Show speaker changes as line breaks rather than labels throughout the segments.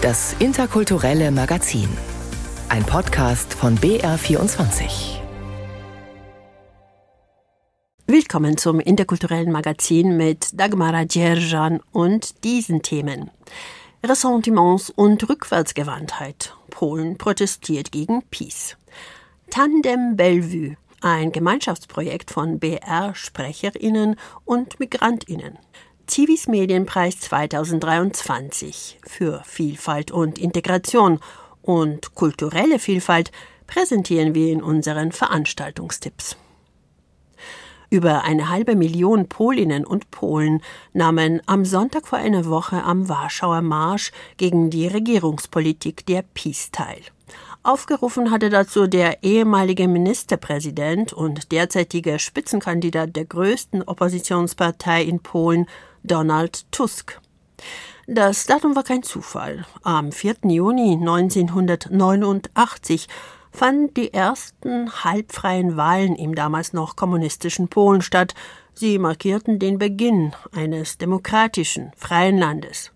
Das interkulturelle Magazin. Ein Podcast von BR24.
Willkommen zum interkulturellen Magazin mit Dagmara Djerjan und diesen Themen. Ressentiments und Rückwärtsgewandtheit. Polen protestiert gegen Peace. Tandem Bellevue, ein Gemeinschaftsprojekt von BR-SprecherInnen und MigrantInnen. Zivis Medienpreis 2023 für Vielfalt und Integration und kulturelle Vielfalt präsentieren wir in unseren Veranstaltungstipps. Über eine halbe Million Polinnen und Polen nahmen am Sonntag vor einer Woche am Warschauer Marsch gegen die Regierungspolitik der PiS teil. Aufgerufen hatte dazu der ehemalige Ministerpräsident und derzeitige Spitzenkandidat der größten Oppositionspartei in Polen, Donald Tusk. Das Datum war kein Zufall. Am 4. Juni 1989 fanden die ersten halbfreien Wahlen im damals noch kommunistischen Polen statt. Sie markierten den Beginn eines demokratischen, freien Landes.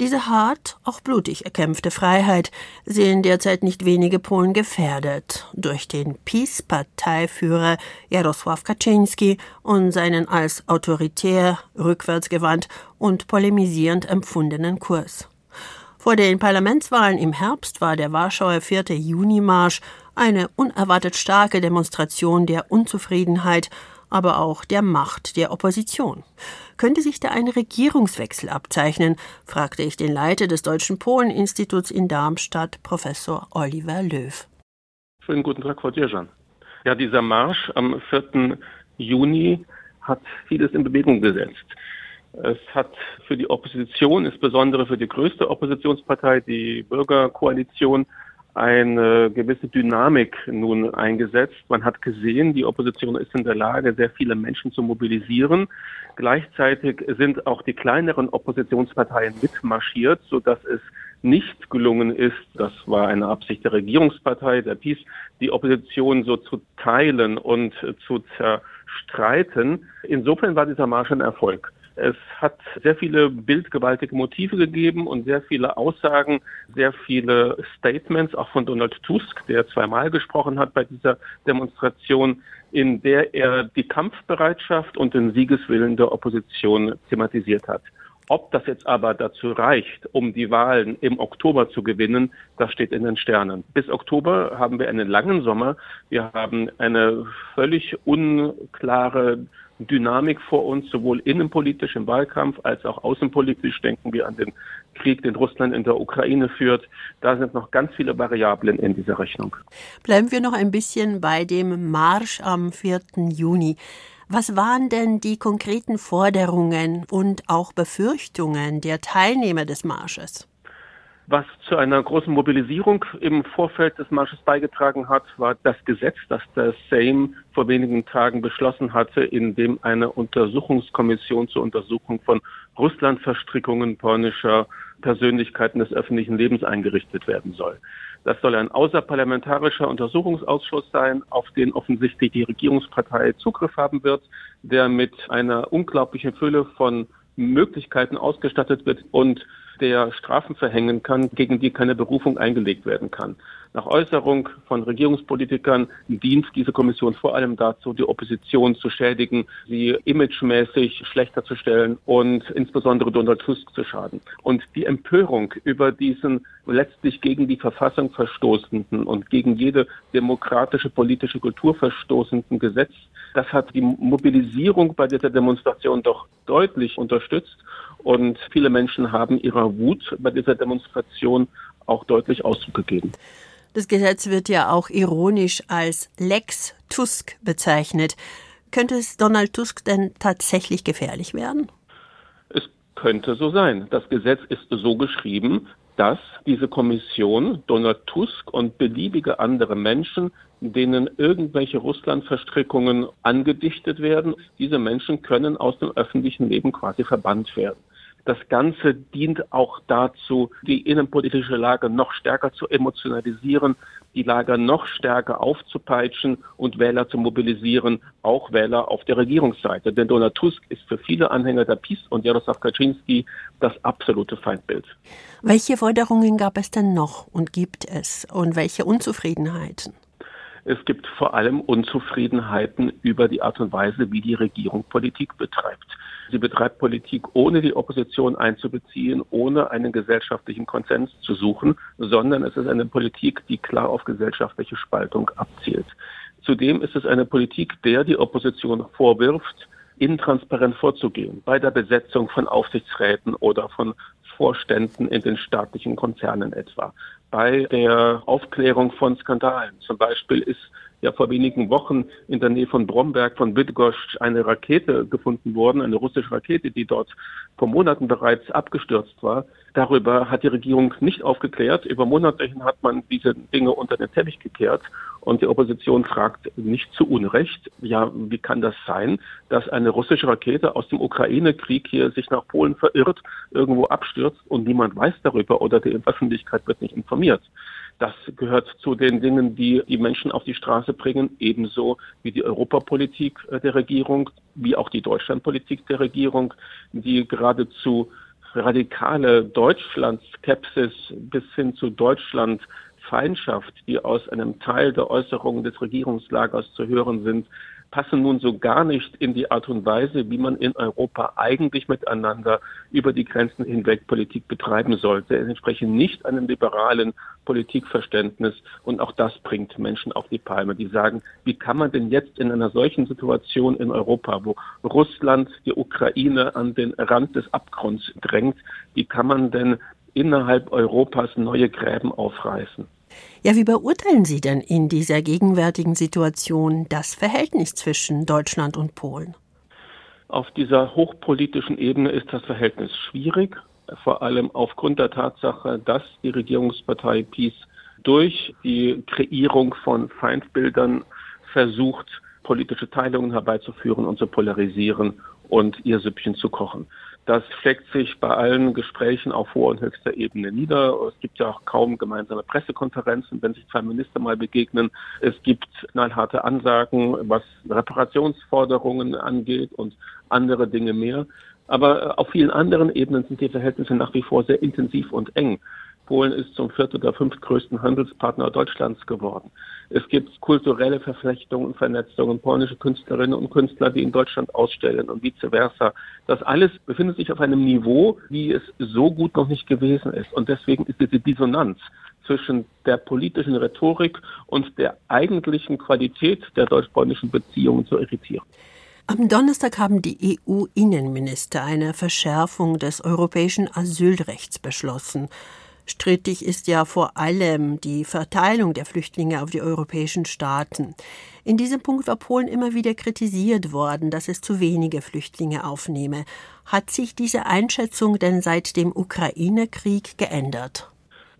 Diese hart, auch blutig erkämpfte Freiheit sehen derzeit nicht wenige Polen gefährdet durch den PiS-Parteiführer Jarosław Kaczynski und seinen als autoritär, rückwärtsgewandt und polemisierend empfundenen Kurs. Vor den Parlamentswahlen im Herbst war der Warschauer 4. Juni-Marsch eine unerwartet starke Demonstration der Unzufriedenheit, aber auch der Macht der Opposition. Könnte sich da ein Regierungswechsel abzeichnen? fragte ich den Leiter des Deutschen Polen-Instituts in Darmstadt, Professor Oliver Löw.
Schönen guten Tag, Frau Dirjan. Ja, dieser Marsch am 4. Juni hat vieles in Bewegung gesetzt. Es hat für die Opposition, insbesondere für die größte Oppositionspartei, die Bürgerkoalition, eine gewisse Dynamik nun eingesetzt. Man hat gesehen, die Opposition ist in der Lage, sehr viele Menschen zu mobilisieren. Gleichzeitig sind auch die kleineren Oppositionsparteien mitmarschiert, sodass es nicht gelungen ist, das war eine Absicht der Regierungspartei, der PiS, die Opposition so zu teilen und zu zerstreiten. Insofern war dieser Marsch ein Erfolg. Es hat sehr viele bildgewaltige Motive gegeben und sehr viele Aussagen, sehr viele Statements, auch von Donald Tusk, der zweimal gesprochen hat bei dieser Demonstration, in der er die Kampfbereitschaft und den Siegeswillen der Opposition thematisiert hat. Ob das jetzt aber dazu reicht, um die Wahlen im Oktober zu gewinnen, das steht in den Sternen. Bis Oktober haben wir einen langen Sommer. Wir haben eine völlig unklare Dynamik vor uns, sowohl innenpolitisch im Wahlkampf als auch außenpolitisch. Denken wir an den Krieg, den Russland in der Ukraine führt. Da sind noch ganz viele Variablen in dieser Rechnung.
Bleiben wir noch ein bisschen bei dem Marsch am 4. Juni. Was waren denn die konkreten Forderungen und auch Befürchtungen der Teilnehmer des Marsches?
Was zu einer großen Mobilisierung im Vorfeld des Marsches beigetragen hat, war das Gesetz, das der Sejm vor wenigen Tagen beschlossen hatte, in dem eine Untersuchungskommission zur Untersuchung von Russlandverstrickungen polnischer Persönlichkeiten des öffentlichen Lebens eingerichtet werden soll. Das soll ein außerparlamentarischer Untersuchungsausschuss sein, auf den offensichtlich die Regierungspartei Zugriff haben wird, der mit einer unglaublichen Fülle von Möglichkeiten ausgestattet wird und der Strafen verhängen kann, gegen die keine Berufung eingelegt werden kann. Nach Äußerung von Regierungspolitikern dient diese Kommission vor allem dazu, die Opposition zu schädigen, sie imagemäßig schlechter zu stellen und insbesondere Donald Tusk zu schaden. Und die Empörung über diesen letztlich gegen die Verfassung verstoßenden und gegen jede demokratische politische Kultur verstoßenden Gesetz, das hat die Mobilisierung bei dieser Demonstration doch deutlich unterstützt. Und viele Menschen haben ihrer Wut bei dieser Demonstration auch deutlich Ausdruck gegeben.
Das Gesetz wird ja auch ironisch als Lex Tusk bezeichnet. Könnte es Donald Tusk denn tatsächlich gefährlich werden?
Es könnte so sein. Das Gesetz ist so geschrieben, dass diese Kommission Donald Tusk und beliebige andere Menschen, denen irgendwelche Russlandverstrickungen angedichtet werden, diese Menschen können aus dem öffentlichen Leben quasi verbannt werden. Das Ganze dient auch dazu, die innenpolitische Lage noch stärker zu emotionalisieren, die Lage noch stärker aufzupeitschen und Wähler zu mobilisieren, auch Wähler auf der Regierungsseite. Denn Donald Tusk ist für viele Anhänger der PiS und Jaroslaw Kaczynski das absolute Feindbild.
Welche Forderungen gab es denn noch und gibt es und welche Unzufriedenheiten?
Es gibt vor allem Unzufriedenheiten über die Art und Weise, wie die Regierung Politik betreibt. Sie betreibt Politik, ohne die Opposition einzubeziehen, ohne einen gesellschaftlichen Konsens zu suchen, sondern es ist eine Politik, die klar auf gesellschaftliche Spaltung abzielt. Zudem ist es eine Politik, der die Opposition vorwirft, intransparent vorzugehen, bei der Besetzung von Aufsichtsräten oder von Vorständen in den staatlichen Konzernen etwa, bei der Aufklärung von Skandalen. Zum Beispiel ist ja vor wenigen Wochen in der Nähe von Bromberg, von Bydgoszcz eine Rakete gefunden worden, eine russische Rakete, die dort vor Monaten bereits abgestürzt war. Darüber hat die Regierung nicht aufgeklärt. Über Monate hin hat man diese Dinge unter den Teppich gekehrt. Und die Opposition fragt nicht zu Unrecht, ja, wie kann das sein, dass eine russische Rakete aus dem Ukraine-Krieg hier sich nach Polen verirrt, irgendwo abstürzt und niemand weiß darüber oder die Öffentlichkeit wird nicht informiert. Das gehört zu den Dingen, die die Menschen auf die Straße bringen, ebenso wie die Europapolitik äh, der Regierung, wie auch die Deutschlandpolitik der Regierung, die geradezu radikale Deutschlandskepsis bis hin zu Deutschlandfeindschaft, die aus einem Teil der Äußerungen des Regierungslagers zu hören sind, passen nun so gar nicht in die Art und Weise, wie man in Europa eigentlich miteinander über die Grenzen hinweg Politik betreiben sollte. Es entsprechen nicht einem liberalen Politikverständnis und auch das bringt Menschen auf die Palme, die sagen, wie kann man denn jetzt in einer solchen Situation in Europa, wo Russland die Ukraine an den Rand des Abgrunds drängt, wie kann man denn innerhalb Europas neue Gräben aufreißen?
Ja, wie beurteilen Sie denn in dieser gegenwärtigen Situation das Verhältnis zwischen Deutschland und Polen?
Auf dieser hochpolitischen Ebene ist das Verhältnis schwierig, vor allem aufgrund der Tatsache, dass die Regierungspartei PiS durch die Kreierung von Feindbildern versucht, politische Teilungen herbeizuführen und zu polarisieren und ihr Süppchen zu kochen. Das schlägt sich bei allen Gesprächen auf hoher und höchster Ebene nieder. Es gibt ja auch kaum gemeinsame Pressekonferenzen, wenn sich zwei Minister mal begegnen. Es gibt knallharte Ansagen, was Reparationsforderungen angeht und andere Dinge mehr. Aber auf vielen anderen Ebenen sind die Verhältnisse nach wie vor sehr intensiv und eng. Polen ist zum viert- oder fünftgrößten Handelspartner Deutschlands geworden. Es gibt kulturelle Verflechtungen und Vernetzungen, polnische Künstlerinnen und Künstler, die in Deutschland ausstellen und vice versa. Das alles befindet sich auf einem Niveau, wie es so gut noch nicht gewesen ist. Und deswegen ist diese Dissonanz zwischen der politischen Rhetorik und der eigentlichen Qualität der deutsch-polnischen Beziehungen zu irritieren.
Am Donnerstag haben die EU-Innenminister eine Verschärfung des europäischen Asylrechts beschlossen. Strittig ist ja vor allem die Verteilung der Flüchtlinge auf die europäischen Staaten. In diesem Punkt war Polen immer wieder kritisiert worden, dass es zu wenige Flüchtlinge aufnehme. Hat sich diese Einschätzung denn seit dem Ukraine-Krieg geändert?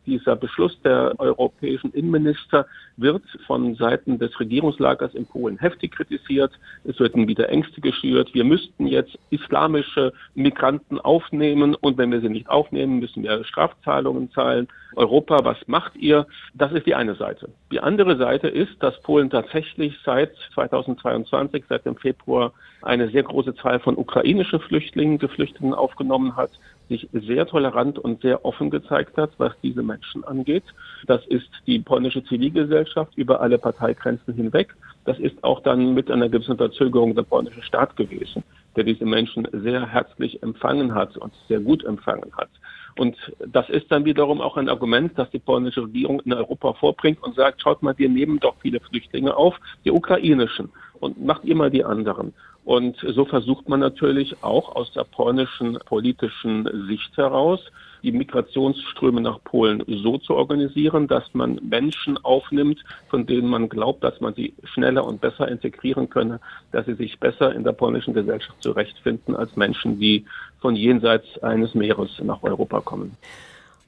Dieser Beschluss der europäischen Innenminister wird von Seiten des Regierungslagers in Polen heftig kritisiert. Es werden wieder Ängste geschürt. Wir müssten jetzt islamische Migranten aufnehmen und wenn wir sie nicht aufnehmen, müssen wir Strafzahlungen zahlen. Europa, was macht ihr? Das ist die eine Seite. Die andere Seite ist, dass Polen tatsächlich seit 2022, seit dem Februar, eine sehr große Zahl von ukrainischen Flüchtlingen, Geflüchteten aufgenommen hat sich sehr tolerant und sehr offen gezeigt hat, was diese Menschen angeht. Das ist die polnische Zivilgesellschaft über alle Parteigrenzen hinweg. Das ist auch dann mit einer gewissen Verzögerung der polnische Staat gewesen, der diese Menschen sehr herzlich empfangen hat und sehr gut empfangen hat. Und das ist dann wiederum auch ein Argument, das die polnische Regierung in Europa vorbringt und sagt, schaut mal, wir nehmen doch viele Flüchtlinge auf, die ukrainischen, und macht mal die anderen. Und so versucht man natürlich auch aus der polnischen politischen Sicht heraus, die Migrationsströme nach Polen so zu organisieren, dass man Menschen aufnimmt, von denen man glaubt, dass man sie schneller und besser integrieren könne, dass sie sich besser in der polnischen Gesellschaft zurechtfinden als Menschen, die von jenseits eines Meeres nach Europa kommen.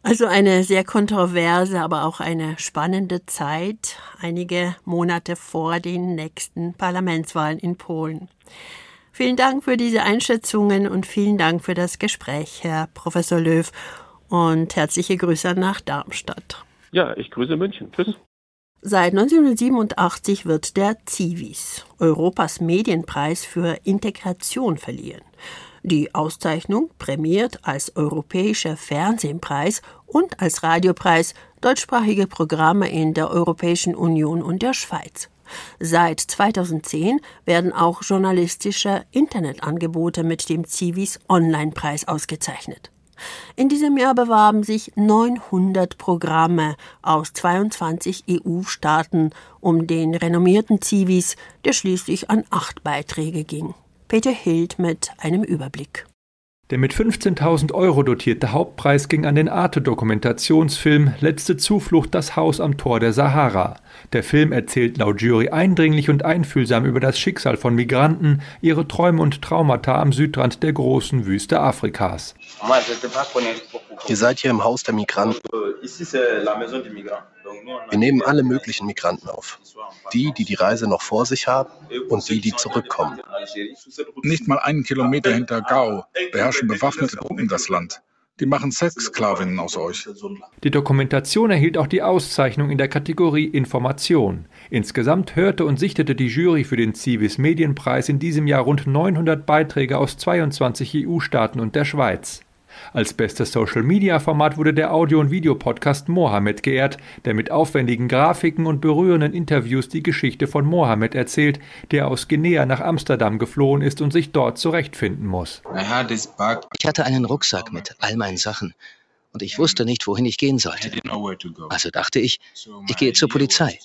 Also eine sehr kontroverse, aber auch eine spannende Zeit, einige Monate vor den nächsten Parlamentswahlen in Polen. Vielen Dank für diese Einschätzungen und vielen Dank für das Gespräch, Herr Professor Löw. Und herzliche Grüße nach Darmstadt.
Ja, ich grüße München. Tschüss.
Seit 1987 wird der CIVIS, Europas Medienpreis für Integration, verliehen. Die Auszeichnung prämiert als Europäischer Fernsehpreis und als Radiopreis deutschsprachige Programme in der Europäischen Union und der Schweiz. Seit 2010 werden auch journalistische Internetangebote mit dem Civis Online-Preis ausgezeichnet. In diesem Jahr bewarben sich 900 Programme aus 22 EU-Staaten um den renommierten Civis, der schließlich an acht Beiträge ging. Peter Hild mit einem Überblick.
Der mit 15.000 Euro dotierte Hauptpreis ging an den Arte-Dokumentationsfilm Letzte Zuflucht Das Haus am Tor der Sahara. Der Film erzählt laut Jury eindringlich und einfühlsam über das Schicksal von Migranten, ihre Träume und Traumata am Südrand der großen Wüste Afrikas.
Ihr seid hier im Haus der Migranten. Wir nehmen alle möglichen Migranten auf. Die, die die Reise noch vor sich haben und die, die zurückkommen.
Nicht mal einen Kilometer hinter Gao beherrschen bewaffnete Gruppen das Land. Die machen Sexsklavinnen aus euch.
Die Dokumentation erhielt auch die Auszeichnung in der Kategorie Information. Insgesamt hörte und sichtete die Jury für den Civis Medienpreis in diesem Jahr rund 900 Beiträge aus 22 EU-Staaten und der Schweiz. Als bestes Social-Media-Format wurde der Audio- und Videopodcast Mohammed geehrt, der mit aufwendigen Grafiken und berührenden Interviews die Geschichte von Mohammed erzählt, der aus Guinea nach Amsterdam geflohen ist und sich dort zurechtfinden muss.
Ich hatte einen Rucksack mit all meinen Sachen und ich wusste nicht, wohin ich gehen sollte. Also dachte ich, ich gehe zur Polizei.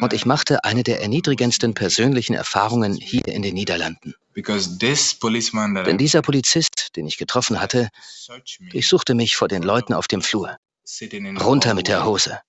Und ich machte eine der erniedrigendsten persönlichen Erfahrungen hier in den Niederlanden. Denn dieser Polizist, den ich getroffen hatte, durchsuchte mich vor den Leuten auf dem Flur. Runter mit der Hose.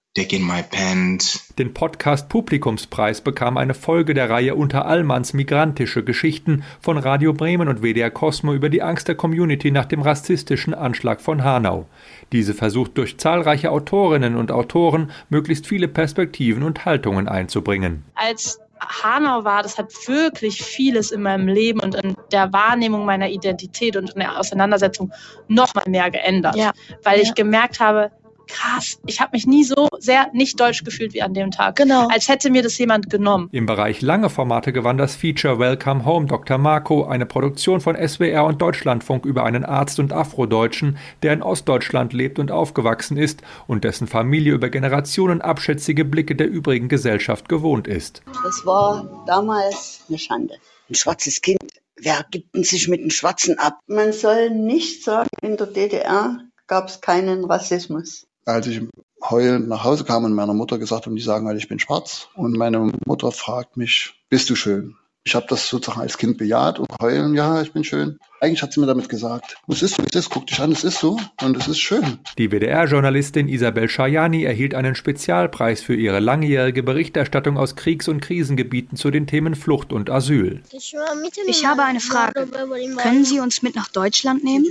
Den Podcast Publikumspreis bekam eine Folge der Reihe Unter Allmanns migrantische Geschichten von Radio Bremen und WDR Cosmo über die Angst der Community nach dem rassistischen Anschlag von Hanau. Diese versucht durch zahlreiche Autorinnen und Autoren möglichst viele Perspektiven und Haltungen einzubringen.
Als Hanau war, das hat wirklich vieles in meinem Leben und in der Wahrnehmung meiner Identität und in der Auseinandersetzung noch mal mehr geändert, ja. weil ich gemerkt habe, krass, ich habe mich nie so sehr nicht deutsch gefühlt wie an dem Tag. Genau. Als hätte mir das jemand genommen.
Im Bereich lange Formate gewann das Feature Welcome Home Dr. Marco, eine Produktion von SWR und Deutschlandfunk über einen Arzt und Afrodeutschen, der in Ostdeutschland lebt und aufgewachsen ist und dessen Familie über Generationen abschätzige Blicke der übrigen Gesellschaft gewohnt ist.
Das war damals eine Schande. Ein schwarzes Kind. Wer gibt sich mit einem Schwarzen ab? Man soll nicht sagen, in der DDR gab es keinen Rassismus
als ich heulend nach Hause kam und meiner Mutter gesagt habe, die sagen halt, ich bin schwarz. Und meine Mutter fragt mich, bist du schön? Ich habe das sozusagen als Kind bejaht und heulen, ja, ich bin schön. Eigentlich hat sie mir damit gesagt, es ist so, es ist, guck dich an, es ist so und es ist schön.
Die WDR-Journalistin Isabel Schajani erhielt einen Spezialpreis für ihre langjährige Berichterstattung aus Kriegs- und Krisengebieten zu den Themen Flucht und Asyl.
Ich habe eine Frage. Können Sie uns mit nach Deutschland nehmen?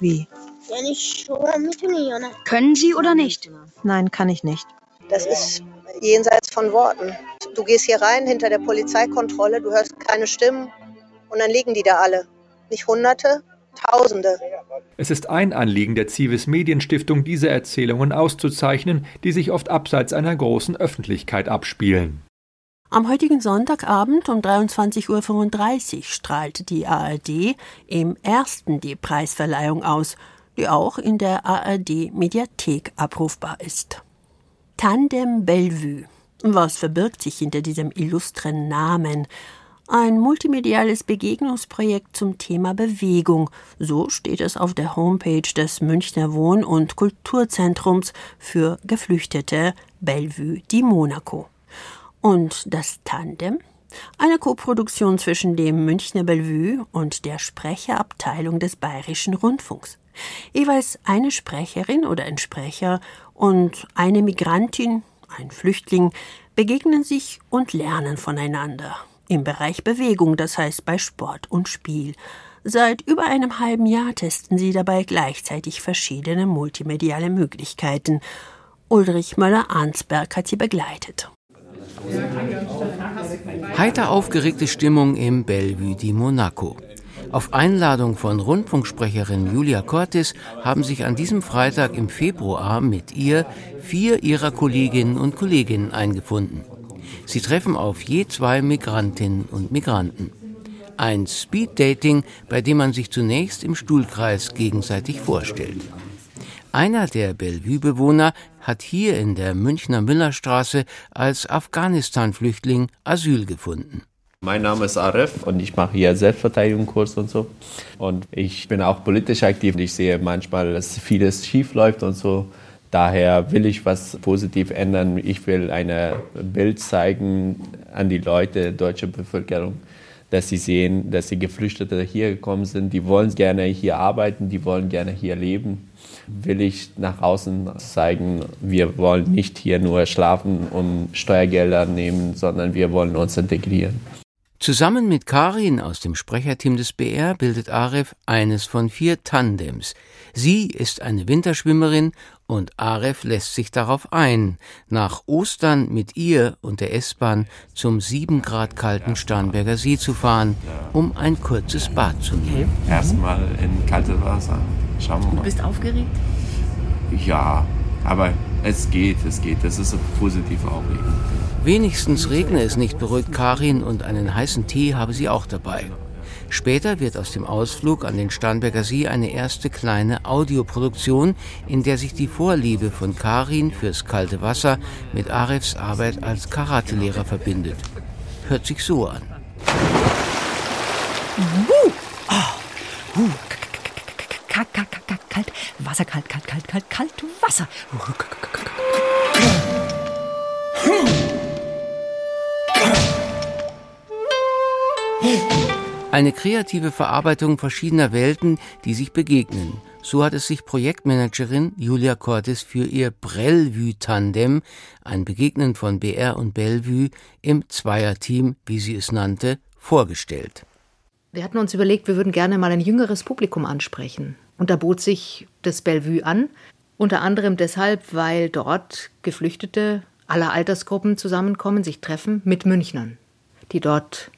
Wie?
Können Sie oder nicht?
Nein, kann ich nicht.
Das ist jenseits von Worten. Du gehst hier rein hinter der Polizeikontrolle, du hörst keine Stimmen und dann liegen die da alle. Nicht Hunderte, Tausende.
Es ist ein Anliegen der Civis Medienstiftung, diese Erzählungen auszuzeichnen, die sich oft abseits einer großen Öffentlichkeit abspielen.
Am heutigen Sonntagabend um 23.35 Uhr strahlt die ARD im ersten die Preisverleihung aus, die auch in der ARD Mediathek abrufbar ist. Tandem Bellevue. Was verbirgt sich hinter diesem illustren Namen? Ein multimediales Begegnungsprojekt zum Thema Bewegung. So steht es auf der Homepage des Münchner Wohn- und Kulturzentrums für Geflüchtete Bellevue di Monaco. Und das Tandem? Eine Koproduktion zwischen dem Münchner Bellevue und der Sprecherabteilung des Bayerischen Rundfunks. Jeweils eine Sprecherin oder ein Sprecher und eine Migrantin, ein Flüchtling, begegnen sich und lernen voneinander. Im Bereich Bewegung, das heißt bei Sport und Spiel. Seit über einem halben Jahr testen sie dabei gleichzeitig verschiedene multimediale Möglichkeiten. Ulrich Möller-Arnsberg hat sie begleitet.
Heiter aufgeregte Stimmung im Bellevue di Monaco. Auf Einladung von Rundfunksprecherin Julia Cortis haben sich an diesem Freitag im Februar mit ihr vier ihrer Kolleginnen und Kollegen eingefunden. Sie treffen auf je zwei Migrantinnen und Migranten. Ein Speeddating, bei dem man sich zunächst im Stuhlkreis gegenseitig vorstellt. Einer der Bellevue-Bewohner hat hier in der Münchner Müllerstraße als Afghanistan-Flüchtling Asyl gefunden.
Mein Name ist Aref und ich mache hier Selbstverteidigungskurs und so. Und ich bin auch politisch aktiv. Ich sehe manchmal, dass vieles schief läuft und so. Daher will ich was positiv ändern. Ich will ein Bild zeigen an die Leute, deutsche Bevölkerung, dass sie sehen, dass die Geflüchtete hier gekommen sind. Die wollen gerne hier arbeiten, die wollen gerne hier leben. Will ich nach außen zeigen, wir wollen nicht hier nur schlafen und Steuergelder nehmen, sondern wir wollen uns integrieren.
Zusammen mit Karin aus dem Sprecherteam des BR bildet Aref eines von vier Tandems. Sie ist eine Winterschwimmerin und Aref lässt sich darauf ein, nach Ostern mit ihr und der S-Bahn zum sieben Grad kalten Starnberger See zu fahren, um ein kurzes Bad zu nehmen.
Erstmal in kaltes Wasser. Schauen wir mal.
Du bist aufgeregt?
Ja, aber es geht, es geht. Das ist eine positive Aufregung.
Wenigstens regne es nicht, beruhigt Karin und einen heißen Tee habe sie auch dabei. Später wird aus dem Ausflug an den Starnberger See eine erste kleine Audioproduktion, in der sich die Vorliebe von Karin fürs kalte Wasser mit Arefs Arbeit als Karatelehrer verbindet. Hört sich so an.
Uh, oh, uh, kalt, Wasser, kalt, kalt, kalt, kalt, kalt, Wasser.
Eine kreative Verarbeitung verschiedener Welten, die sich begegnen. So hat es sich Projektmanagerin Julia Cortes für ihr Brellevue-Tandem, ein Begegnen von BR und Bellevue im Zweierteam, wie sie es nannte, vorgestellt.
Wir hatten uns überlegt, wir würden gerne mal ein jüngeres Publikum ansprechen. Und da bot sich das Bellevue an, unter anderem deshalb, weil dort Geflüchtete aller Altersgruppen zusammenkommen, sich treffen mit Münchnern, die dort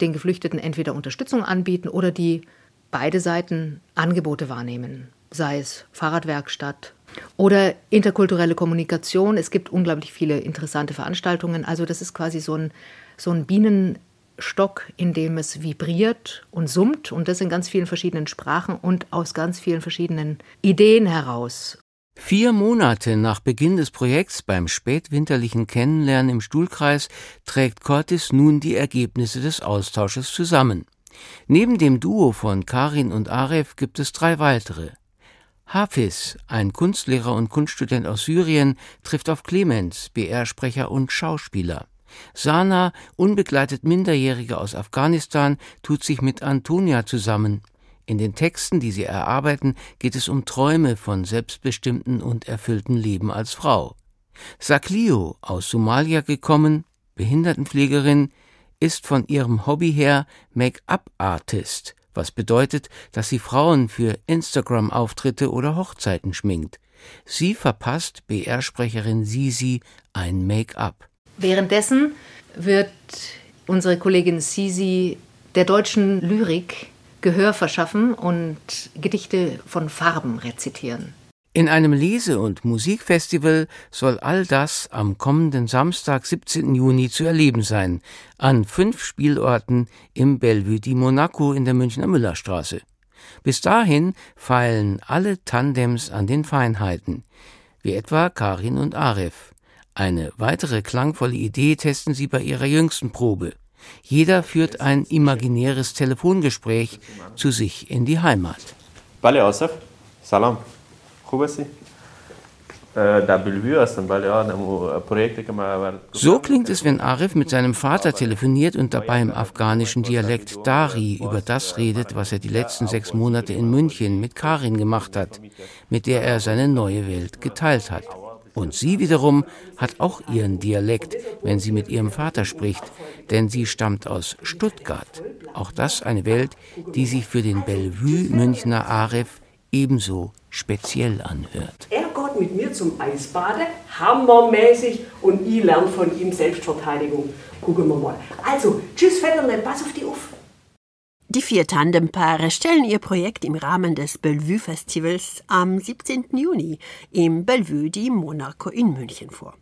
den Geflüchteten entweder Unterstützung anbieten oder die beide Seiten Angebote wahrnehmen, sei es Fahrradwerkstatt oder interkulturelle Kommunikation. Es gibt unglaublich viele interessante Veranstaltungen. Also das ist quasi so ein, so ein Bienenstock, in dem es vibriert und summt und das in ganz vielen verschiedenen Sprachen und aus ganz vielen verschiedenen Ideen heraus.
Vier Monate nach Beginn des Projekts beim spätwinterlichen Kennenlernen im Stuhlkreis trägt Cortis nun die Ergebnisse des Austausches zusammen. Neben dem Duo von Karin und Aref gibt es drei weitere. Hafiz, ein Kunstlehrer und Kunststudent aus Syrien, trifft auf Clemens, BR-Sprecher und Schauspieler. Sana, unbegleitet Minderjährige aus Afghanistan, tut sich mit Antonia zusammen. In den Texten, die sie erarbeiten, geht es um Träume von selbstbestimmten und erfüllten Leben als Frau. Saklio, aus Somalia gekommen, Behindertenpflegerin, ist von ihrem Hobby her Make-up-Artist, was bedeutet, dass sie Frauen für Instagram-Auftritte oder Hochzeiten schminkt. Sie verpasst BR-Sprecherin Sisi ein Make-up.
Währenddessen wird unsere Kollegin Sisi der deutschen Lyrik Gehör verschaffen und Gedichte von Farben rezitieren.
In einem Lese- und Musikfestival soll all das am kommenden Samstag, 17. Juni, zu erleben sein, an fünf Spielorten im Bellevue di Monaco in der Münchner Müllerstraße. Bis dahin feilen alle Tandems an den Feinheiten, wie etwa Karin und Aref. Eine weitere klangvolle Idee testen sie bei ihrer jüngsten Probe. Jeder führt ein imaginäres Telefongespräch zu sich in die Heimat.
Bale Asaf, salam.
So klingt es, wenn Arif mit seinem Vater telefoniert und dabei im afghanischen Dialekt Dari über das redet, was er die letzten sechs Monate in München mit Karin gemacht hat, mit der er seine neue Welt geteilt hat. Und sie wiederum hat auch ihren Dialekt, wenn sie mit ihrem Vater spricht, denn sie stammt aus Stuttgart. Auch das eine Welt, die sich für den Bellevue Münchner Aref ebenso speziell anhört.
Er geht mit mir zum Eisbade, hammermäßig, und ich lerne von ihm Selbstverteidigung. Gucken wir mal. Also, tschüss, Vetterle, pass auf die auf.
Die vier Tandempaare stellen ihr Projekt im Rahmen des Bellevue Festivals am 17. Juni im Bellevue di Monaco in München vor.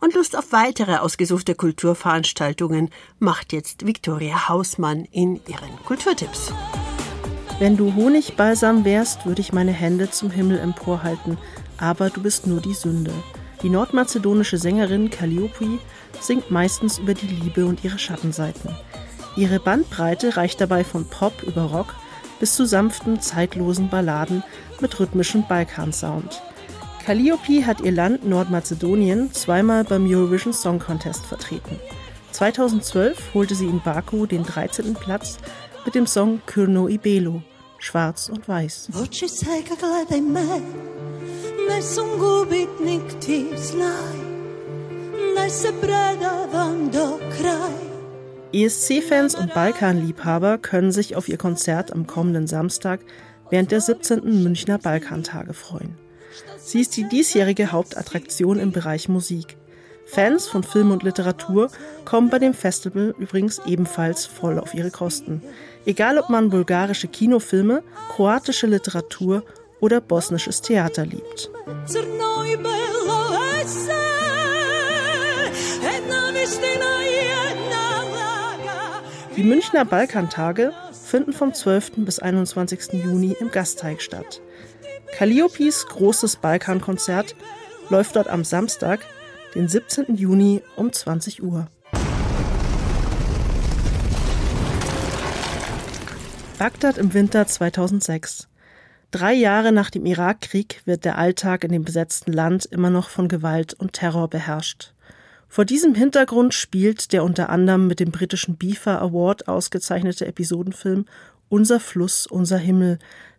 Und Lust auf weitere ausgesuchte Kulturveranstaltungen macht jetzt Viktoria Hausmann in ihren Kulturtipps.
Wenn du Honigbalsam wärst, würde ich meine Hände zum Himmel emporhalten, aber du bist nur die Sünde. Die nordmazedonische Sängerin Calliope singt meistens über die Liebe und ihre Schattenseiten. Ihre Bandbreite reicht dabei von Pop über Rock bis zu sanften, zeitlosen Balladen mit rhythmischem Balkan-Sound. Calliope hat ihr Land Nordmazedonien zweimal beim Eurovision Song Contest vertreten. 2012 holte sie in Baku den 13. Platz mit dem Song Kürno Ibelo, Schwarz und Weiß. ESC-Fans und Balkanliebhaber können sich auf ihr Konzert am kommenden Samstag während der 17. Münchner Balkantage freuen. Sie ist die diesjährige Hauptattraktion im Bereich Musik. Fans von Film und Literatur kommen bei dem Festival übrigens ebenfalls voll auf ihre Kosten. Egal ob man bulgarische Kinofilme, kroatische Literatur oder bosnisches Theater liebt. Die Münchner Balkantage finden vom 12. bis 21. Juni im Gasteig statt. Calliopis großes Balkankonzert läuft dort am Samstag, den 17. Juni um 20 Uhr. Bagdad im Winter 2006. Drei Jahre nach dem Irakkrieg wird der Alltag in dem besetzten Land immer noch von Gewalt und Terror beherrscht. Vor diesem Hintergrund spielt der unter anderem mit dem britischen BIFA Award ausgezeichnete Episodenfilm Unser Fluss, unser Himmel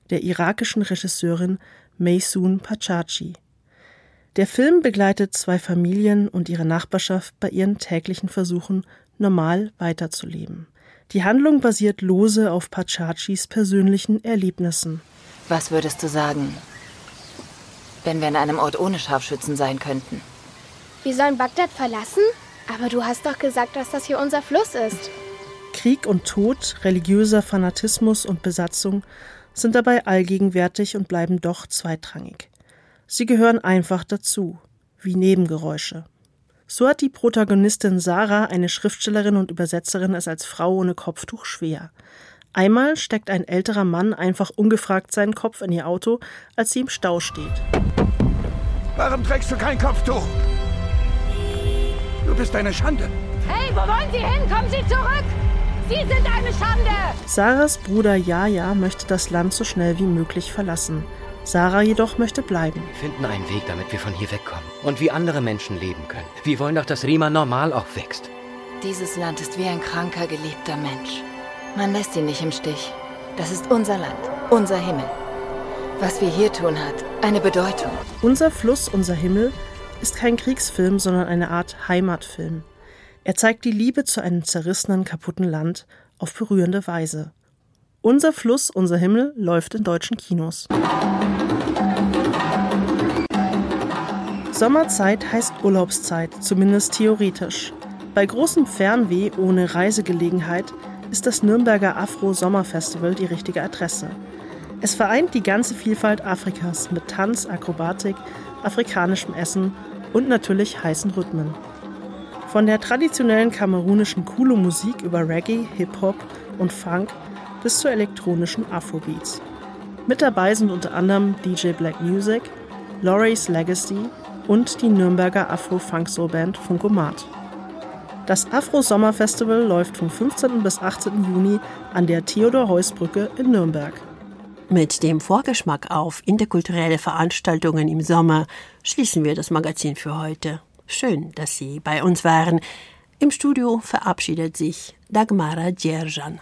der irakischen Regisseurin Maysoon Pachachi. Der Film begleitet zwei Familien und ihre Nachbarschaft bei ihren täglichen Versuchen, normal weiterzuleben. Die Handlung basiert lose auf Pachachis persönlichen Erlebnissen.
Was würdest du sagen, wenn wir an einem Ort ohne Scharfschützen sein könnten?
Wir sollen Bagdad verlassen? Aber du hast doch gesagt, dass das hier unser Fluss ist.
Krieg und Tod, religiöser Fanatismus und Besatzung sind dabei allgegenwärtig und bleiben doch zweitrangig. Sie gehören einfach dazu, wie Nebengeräusche. So hat die Protagonistin Sarah, eine Schriftstellerin und Übersetzerin, es als Frau ohne Kopftuch schwer. Einmal steckt ein älterer Mann einfach ungefragt seinen Kopf in ihr Auto, als sie im Stau steht.
Warum trägst du kein Kopftuch? Du bist eine Schande.
Hey, wo wollen Sie hin? Kommen Sie zurück! Sie sind eine Schande!
Sarahs Bruder Jaja möchte das Land so schnell wie möglich verlassen. Sarah jedoch möchte bleiben.
Wir finden einen Weg, damit wir von hier wegkommen und wie andere Menschen leben können. Wir wollen doch, dass Rima normal auch wächst.
Dieses Land ist wie ein kranker, geliebter Mensch. Man lässt ihn nicht im Stich. Das ist unser Land, unser Himmel. Was wir hier tun, hat eine Bedeutung.
Unser Fluss, unser Himmel ist kein Kriegsfilm, sondern eine Art Heimatfilm. Er zeigt die Liebe zu einem zerrissenen, kaputten Land auf berührende Weise. Unser Fluss, unser Himmel läuft in deutschen Kinos. Sommerzeit heißt Urlaubszeit, zumindest theoretisch. Bei großem Fernweh ohne Reisegelegenheit ist das Nürnberger Afro-Sommerfestival die richtige Adresse. Es vereint die ganze Vielfalt Afrikas mit Tanz, Akrobatik, afrikanischem Essen und natürlich heißen Rhythmen. Von der traditionellen kamerunischen Kulu-Musik über Reggae, Hip-Hop und Funk bis zu elektronischen Afrobeats. Mit dabei sind unter anderem DJ Black Music, Laurie's Legacy und die Nürnberger Afro-Funk-Soul-Band Funkomat. Das Afro-Sommerfestival läuft vom 15. bis 18. Juni an der Theodor-Heuss-Brücke in Nürnberg.
Mit dem Vorgeschmack auf interkulturelle Veranstaltungen im Sommer schließen wir das Magazin für heute. Schön, dass Sie bei uns waren. Im Studio verabschiedet sich Dagmara Djerjan.